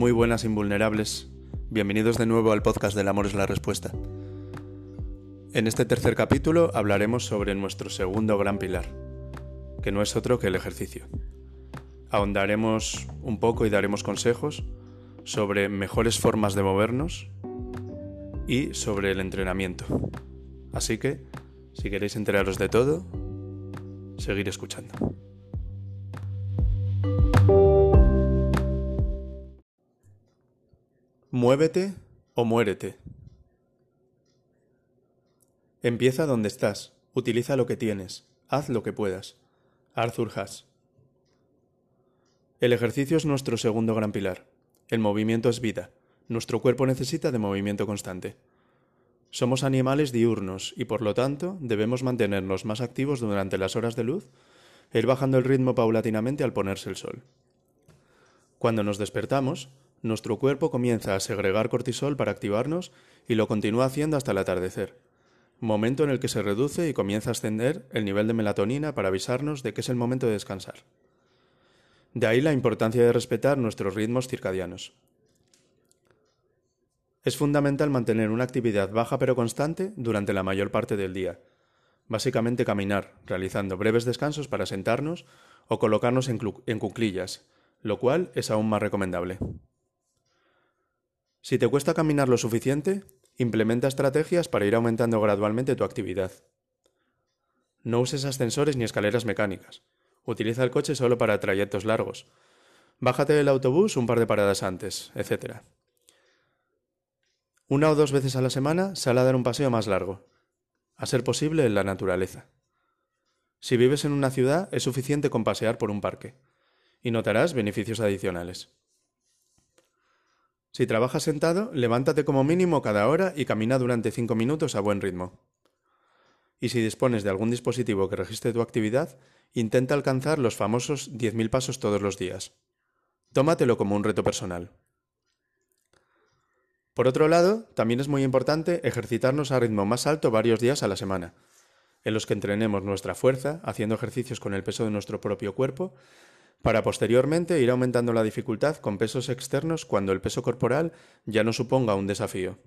Muy buenas invulnerables. Bienvenidos de nuevo al podcast del amor es la respuesta. En este tercer capítulo hablaremos sobre nuestro segundo gran pilar, que no es otro que el ejercicio. Ahondaremos un poco y daremos consejos sobre mejores formas de movernos y sobre el entrenamiento. Así que, si queréis enteraros de todo, seguir escuchando. Muévete o muérete. Empieza donde estás, utiliza lo que tienes, haz lo que puedas. Arthur Haas. El ejercicio es nuestro segundo gran pilar. El movimiento es vida. Nuestro cuerpo necesita de movimiento constante. Somos animales diurnos y por lo tanto debemos mantenernos más activos durante las horas de luz e ir bajando el ritmo paulatinamente al ponerse el sol. Cuando nos despertamos, nuestro cuerpo comienza a segregar cortisol para activarnos y lo continúa haciendo hasta el atardecer, momento en el que se reduce y comienza a ascender el nivel de melatonina para avisarnos de que es el momento de descansar. De ahí la importancia de respetar nuestros ritmos circadianos. Es fundamental mantener una actividad baja pero constante durante la mayor parte del día. Básicamente caminar, realizando breves descansos para sentarnos o colocarnos en, cuclillas, lo cual es aún más recomendable. Si te cuesta caminar lo suficiente, implementa estrategias para ir aumentando gradualmente tu actividad. No uses ascensores ni escaleras mecánicas. Utiliza el coche solo para trayectos largos. Bájate del autobús un par de paradas antes, etc. Una o dos veces a la semana sal a dar un paseo más largo, a ser posible en la naturaleza. Si vives en una ciudad, es suficiente con pasear por un parque, y notarás beneficios adicionales. Si trabajas sentado, levántate como mínimo cada hora y camina durante cinco minutos a buen ritmo. Y si dispones de algún dispositivo que registre tu actividad, intenta alcanzar los famosos 10.000 pasos todos los días. Tómatelo como un reto personal. Por otro lado, también es muy importante ejercitarnos a ritmo más alto varios días a la semana, en los que entrenemos nuestra fuerza, haciendo ejercicios con el peso de nuestro propio cuerpo, para posteriormente ir aumentando la dificultad con pesos externos cuando el peso corporal ya no suponga un desafío.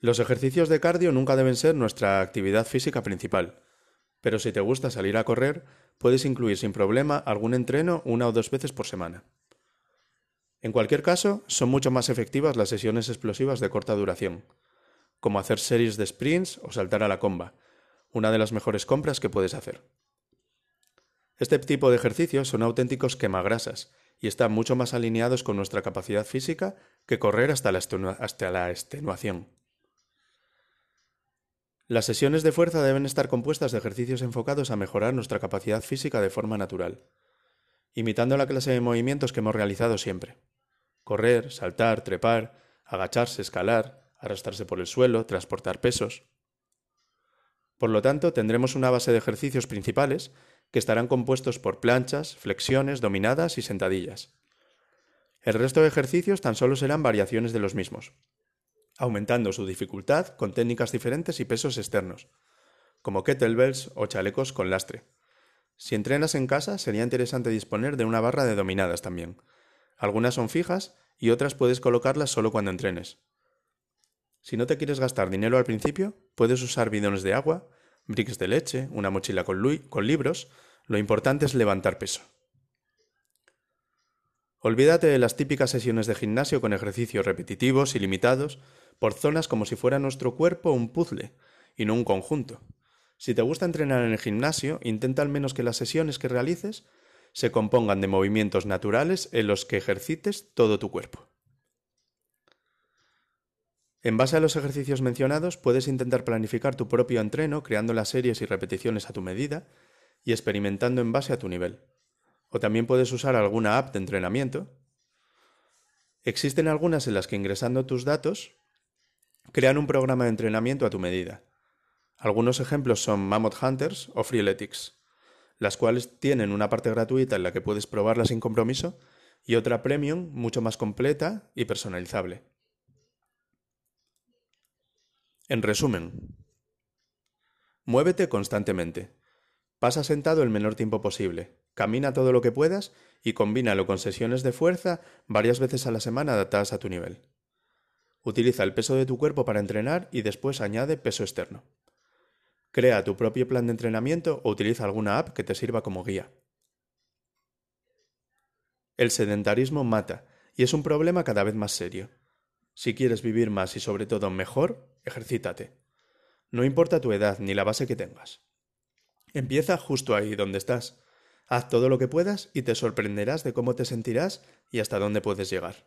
Los ejercicios de cardio nunca deben ser nuestra actividad física principal, pero si te gusta salir a correr, puedes incluir sin problema algún entreno una o dos veces por semana. En cualquier caso, son mucho más efectivas las sesiones explosivas de corta duración, como hacer series de sprints o saltar a la comba, una de las mejores compras que puedes hacer. Este tipo de ejercicios son auténticos quemagrasas y están mucho más alineados con nuestra capacidad física que correr hasta la, extenuación. Las sesiones de fuerza deben estar compuestas de ejercicios enfocados a mejorar nuestra capacidad física de forma natural, imitando la clase de movimientos que hemos realizado siempre. Correr, saltar, trepar, agacharse, escalar, arrastrarse por el suelo, transportar pesos. Por lo tanto, tendremos una base de ejercicios principales que estarán compuestos por planchas, flexiones, dominadas y sentadillas. El resto de ejercicios tan solo serán variaciones de los mismos, aumentando su dificultad con técnicas diferentes y pesos externos, como kettlebells o chalecos con lastre. Si entrenas en casa, sería interesante disponer de una barra de dominadas también. Algunas son fijas y otras puedes colocarlas solo cuando entrenes. Si no te quieres gastar dinero al principio, puedes usar bidones de agua, bricks de leche, una mochila con, con libros, lo importante es levantar peso. Olvídate de las típicas sesiones de gimnasio con ejercicios repetitivos y limitados por zonas como si fuera nuestro cuerpo un puzzle y no un conjunto. Si te gusta entrenar en el gimnasio, intenta al menos que las sesiones que realices se compongan de movimientos naturales en los que ejercites todo tu cuerpo. En base a los ejercicios mencionados, puedes intentar planificar tu propio entreno creando las series y repeticiones a tu medida y experimentando en base a tu nivel. O también puedes usar alguna app de entrenamiento. Existen algunas en las que ingresando tus datos crean un programa de entrenamiento a tu medida. Algunos ejemplos son Mammoth Hunters o Freeletics, las cuales tienen una parte gratuita en la que puedes probarla sin compromiso y otra premium mucho más completa y personalizable. En resumen, muévete constantemente. Pasa sentado el menor tiempo posible. Camina todo lo que puedas y combínalo con sesiones de fuerza varias veces a la semana adaptadas a tu nivel. Utiliza el peso de tu cuerpo para entrenar y después añade peso externo. Crea tu propio plan de entrenamiento o utiliza alguna app que te sirva como guía. El sedentarismo mata y es un problema cada vez más serio. Si quieres vivir más y sobre todo mejor, ejercítate. No importa tu edad ni la base que tengas. Empieza justo ahí donde estás. Haz todo lo que puedas y te sorprenderás de cómo te sentirás y hasta dónde puedes llegar.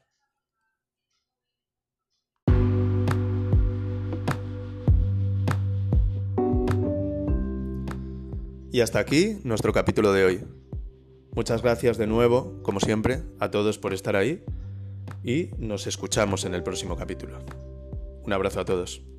Y hasta aquí nuestro capítulo de hoy. Muchas gracias de nuevo, como siempre, a todos por estar ahí y nos escuchamos en el próximo capítulo. Un abrazo a todos.